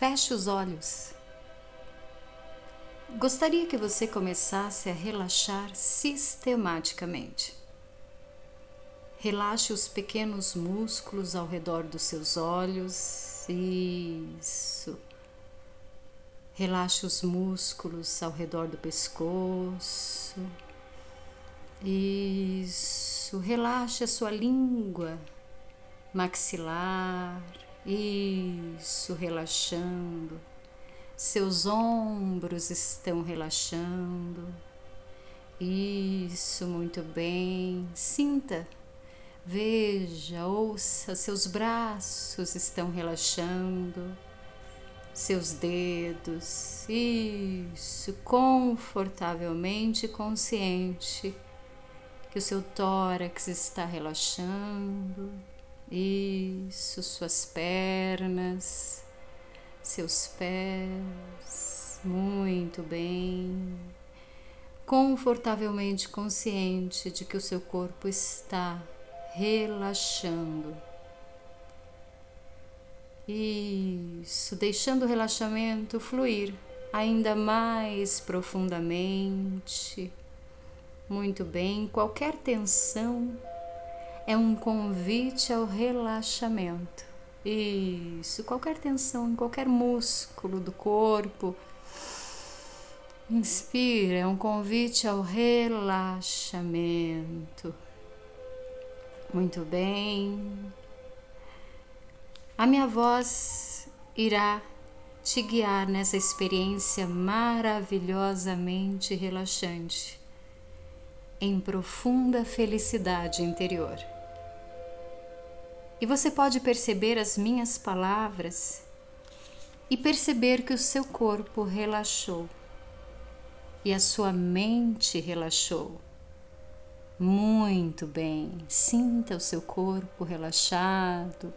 Feche os olhos. Gostaria que você começasse a relaxar sistematicamente. Relaxe os pequenos músculos ao redor dos seus olhos. Isso. Relaxe os músculos ao redor do pescoço. Isso. Relaxe a sua língua maxilar. Isso, relaxando. Seus ombros estão relaxando. Isso, muito bem. Sinta, veja, ouça, seus braços estão relaxando. Seus dedos, isso, confortavelmente consciente que o seu tórax está relaxando isso, suas pernas, seus pés, muito bem. Confortavelmente consciente de que o seu corpo está relaxando. Isso, deixando o relaxamento fluir ainda mais profundamente. Muito bem, qualquer tensão é um convite ao relaxamento. Isso, qualquer tensão em qualquer músculo do corpo. Inspira, é um convite ao relaxamento. Muito bem. A minha voz irá te guiar nessa experiência maravilhosamente relaxante, em profunda felicidade interior. E você pode perceber as minhas palavras e perceber que o seu corpo relaxou e a sua mente relaxou. Muito bem, sinta o seu corpo relaxado.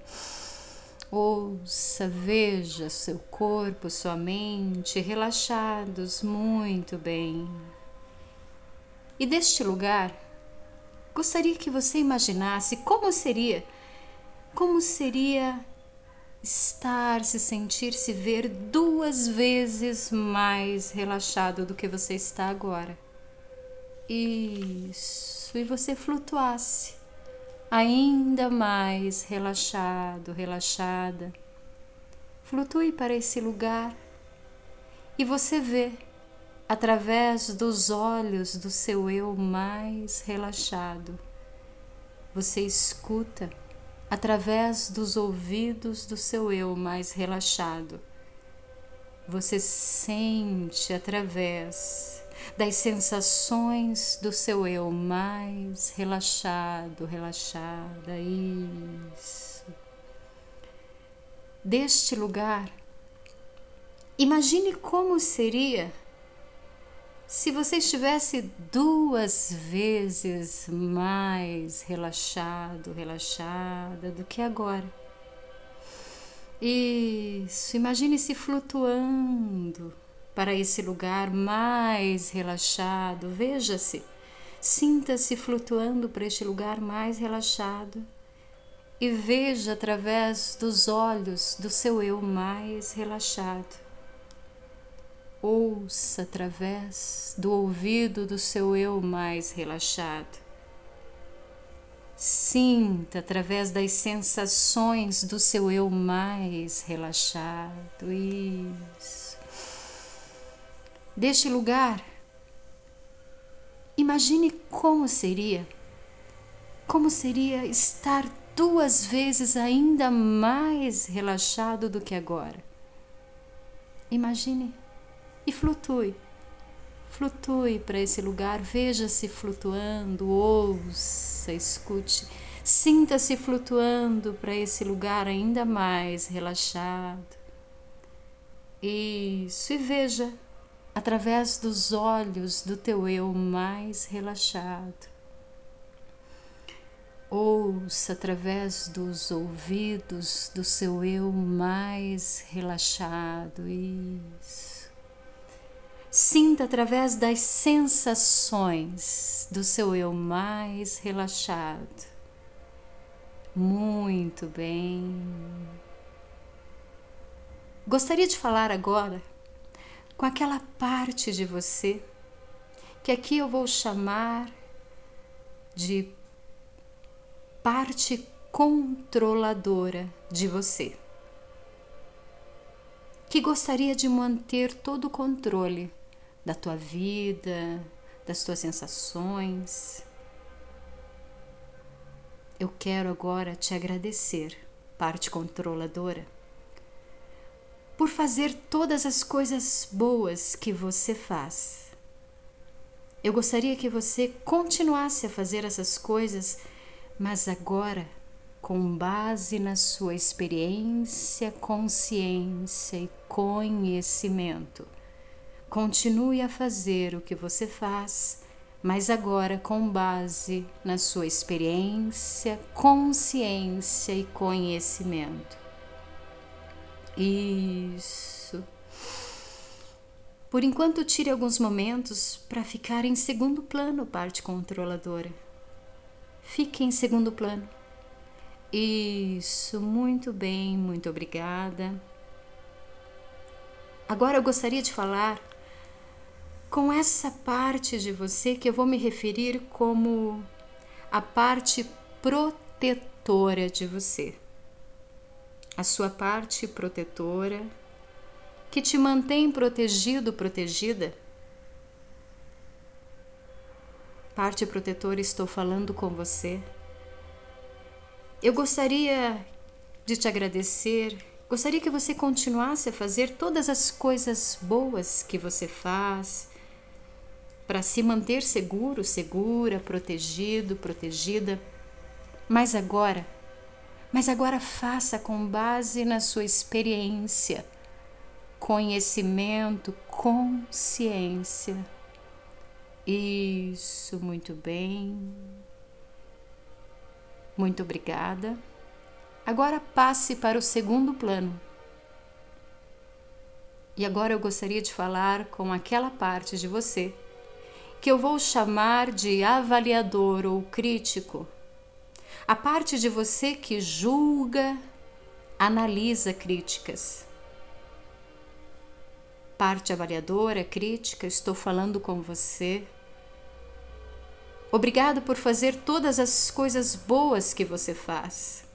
Ouça, veja seu corpo, sua mente relaxados, muito bem. E deste lugar, gostaria que você imaginasse como seria como seria estar, se sentir, se ver duas vezes mais relaxado do que você está agora? Isso, e você flutuasse ainda mais relaxado, relaxada. Flutue para esse lugar e você vê através dos olhos do seu eu mais relaxado. Você escuta através dos ouvidos do seu eu mais relaxado. Você sente através das sensações do seu eu mais relaxado, relaxada. Isso. Deste lugar, imagine como seria se você estivesse duas vezes mais relaxado, relaxada do que agora. Isso, imagine-se flutuando para esse lugar mais relaxado. Veja-se, sinta-se flutuando para este lugar mais relaxado e veja através dos olhos do seu eu mais relaxado ouça através do ouvido do seu eu mais relaxado. Sinta através das sensações do seu eu mais relaxado. Isso. Deste lugar, imagine como seria, como seria estar duas vezes ainda mais relaxado do que agora. Imagine e flutue. Flutue para esse lugar, veja-se flutuando, ouça, escute, sinta-se flutuando para esse lugar ainda mais relaxado. Isso, e veja através dos olhos do teu eu mais relaxado. Ouça através dos ouvidos do seu eu mais relaxado. Isso. Sinta através das sensações do seu eu mais relaxado. Muito bem. Gostaria de falar agora com aquela parte de você que aqui eu vou chamar de parte controladora de você, que gostaria de manter todo o controle da tua vida, das tuas sensações. Eu quero agora te agradecer, parte controladora, por fazer todas as coisas boas que você faz. Eu gostaria que você continuasse a fazer essas coisas, mas agora com base na sua experiência, consciência e conhecimento. Continue a fazer o que você faz, mas agora com base na sua experiência, consciência e conhecimento. Isso. Por enquanto, tire alguns momentos para ficar em segundo plano, parte controladora. Fique em segundo plano. Isso, muito bem, muito obrigada. Agora eu gostaria de falar com essa parte de você que eu vou me referir como a parte protetora de você. A sua parte protetora que te mantém protegido, protegida. Parte protetora, estou falando com você eu gostaria de te agradecer, gostaria que você continuasse a fazer todas as coisas boas que você faz para se manter seguro, segura, protegido, protegida. Mas agora, mas agora faça com base na sua experiência, conhecimento, consciência. Isso, muito bem. Muito obrigada. Agora passe para o segundo plano. E agora eu gostaria de falar com aquela parte de você que eu vou chamar de avaliador ou crítico. A parte de você que julga, analisa críticas. Parte avaliadora, crítica, estou falando com você Obrigado por fazer todas as coisas boas que você faz.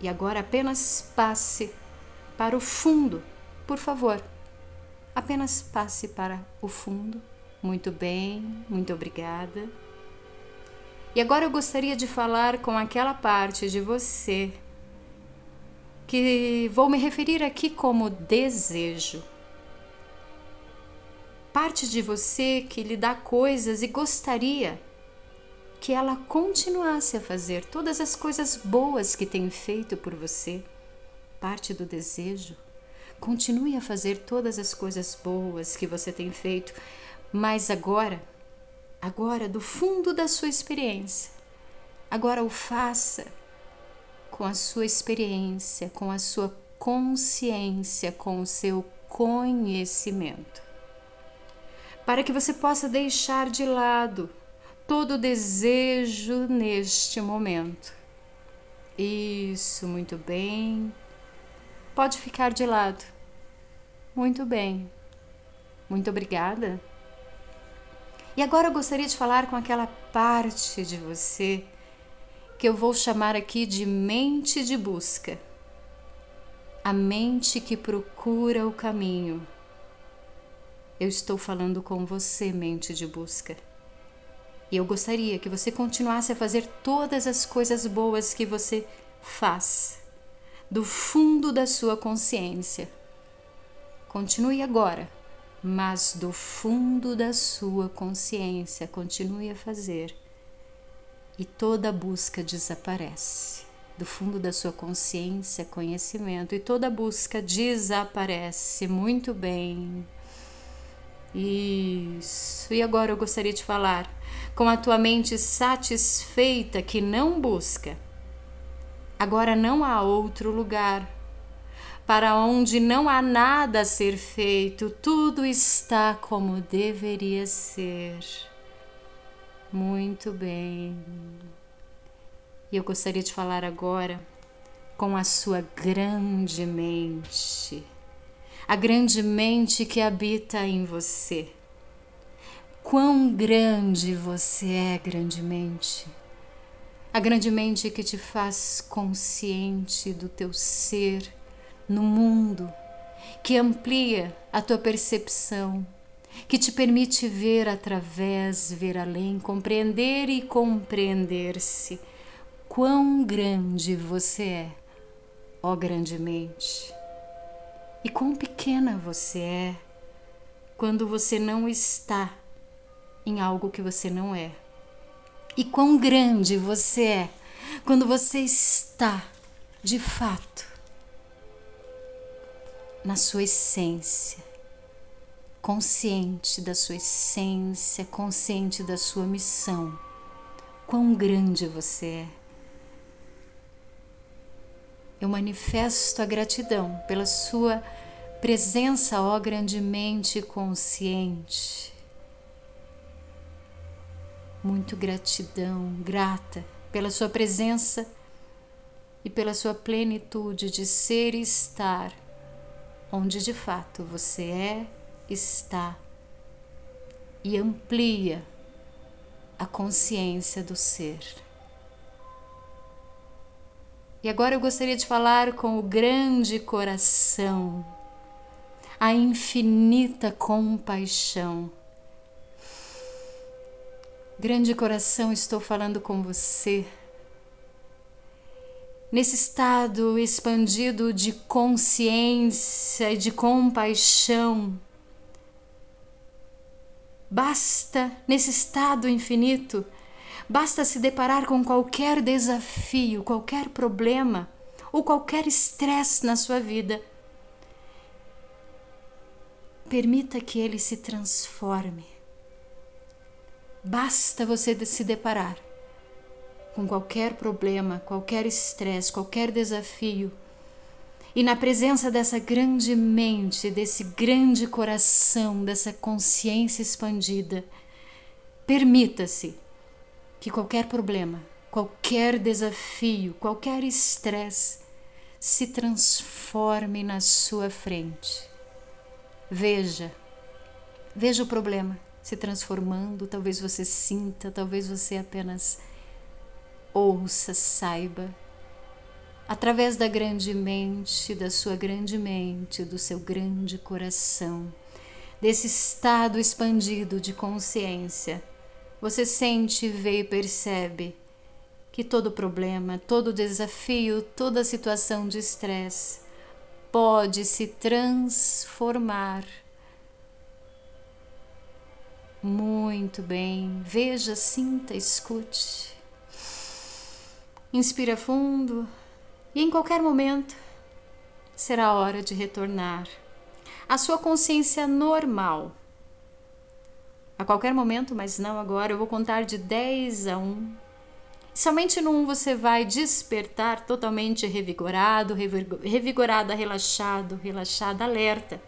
E agora apenas passe para o fundo, por favor. Apenas passe para o fundo. Muito bem, muito obrigada. E agora eu gostaria de falar com aquela parte de você que vou me referir aqui como desejo parte de você que lhe dá coisas e gostaria que ela continuasse a fazer todas as coisas boas que tem feito por você, parte do desejo. Continue a fazer todas as coisas boas que você tem feito, mas agora, agora do fundo da sua experiência, agora o faça com a sua experiência, com a sua consciência, com o seu conhecimento para que você possa deixar de lado todo o desejo neste momento. Isso, muito bem. Pode ficar de lado. Muito bem. Muito obrigada. E agora eu gostaria de falar com aquela parte de você que eu vou chamar aqui de mente de busca. A mente que procura o caminho eu estou falando com você, mente de busca. E eu gostaria que você continuasse a fazer todas as coisas boas que você faz, do fundo da sua consciência. Continue agora, mas do fundo da sua consciência, continue a fazer. E toda busca desaparece. Do fundo da sua consciência, conhecimento, e toda busca desaparece. Muito bem. Isso. E agora eu gostaria de falar com a tua mente satisfeita que não busca. Agora não há outro lugar para onde não há nada a ser feito, tudo está como deveria ser. Muito bem. E eu gostaria de falar agora com a sua grande mente, a grande mente que habita em você. Quão grande você é, grandemente. A grande mente que te faz consciente do teu ser no mundo, que amplia a tua percepção, que te permite ver através, ver além, compreender e compreender-se. Quão grande você é ó grandemente. E quão pequena você é quando você não está em algo que você não é. E quão grande você é quando você está, de fato, na sua essência, consciente da sua essência, consciente da sua missão. Quão grande você é eu manifesto a gratidão pela sua presença, ó grandemente consciente. Muito gratidão, grata pela sua presença e pela sua plenitude de ser e estar onde de fato você é, está e amplia a consciência do ser. E agora eu gostaria de falar com o grande coração, a infinita compaixão. Grande coração, estou falando com você. Nesse estado expandido de consciência e de compaixão, basta nesse estado infinito Basta se deparar com qualquer desafio, qualquer problema ou qualquer estresse na sua vida. Permita que ele se transforme. Basta você se deparar com qualquer problema, qualquer estresse, qualquer desafio. E na presença dessa grande mente, desse grande coração, dessa consciência expandida, permita-se que qualquer problema, qualquer desafio, qualquer estresse se transforme na sua frente. Veja, veja o problema se transformando. Talvez você sinta, talvez você apenas ouça, saiba. Através da grande mente, da sua grande mente, do seu grande coração, desse estado expandido de consciência você sente, vê e percebe que todo problema, todo desafio, toda situação de estresse pode se transformar. Muito bem, veja, sinta, escute. Inspira fundo e em qualquer momento será hora de retornar à sua consciência normal a qualquer momento, mas não agora. Eu vou contar de 10 a 1. Somente no 1 você vai despertar totalmente revigorado, revigorada, relaxado, relaxada, alerta,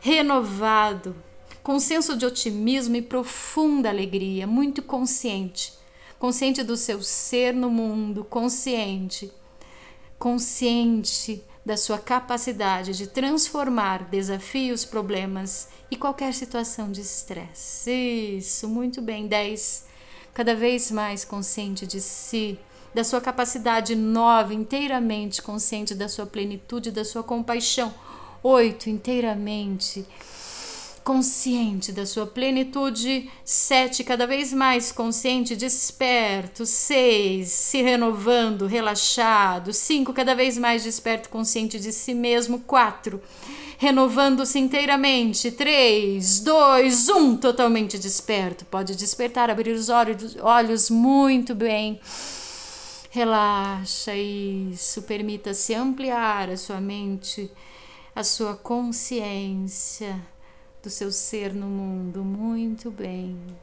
renovado, com senso de otimismo e profunda alegria, muito consciente, consciente do seu ser no mundo, consciente, consciente da sua capacidade de transformar desafios, problemas e qualquer situação de estresse. Isso, muito bem. 10. Cada vez mais consciente de si, da sua capacidade nova, inteiramente consciente da sua plenitude, da sua compaixão. 8. Inteiramente consciente da sua plenitude. Sete, cada vez mais consciente, desperto. Seis, se renovando, relaxado. Cinco, cada vez mais desperto, consciente de si mesmo. Quatro, renovando-se inteiramente. Três, dois, um, totalmente desperto. Pode despertar, abrir os olhos, olhos muito bem. Relaxa isso, permita-se ampliar a sua mente, a sua consciência do seu ser no mundo. Muito bem.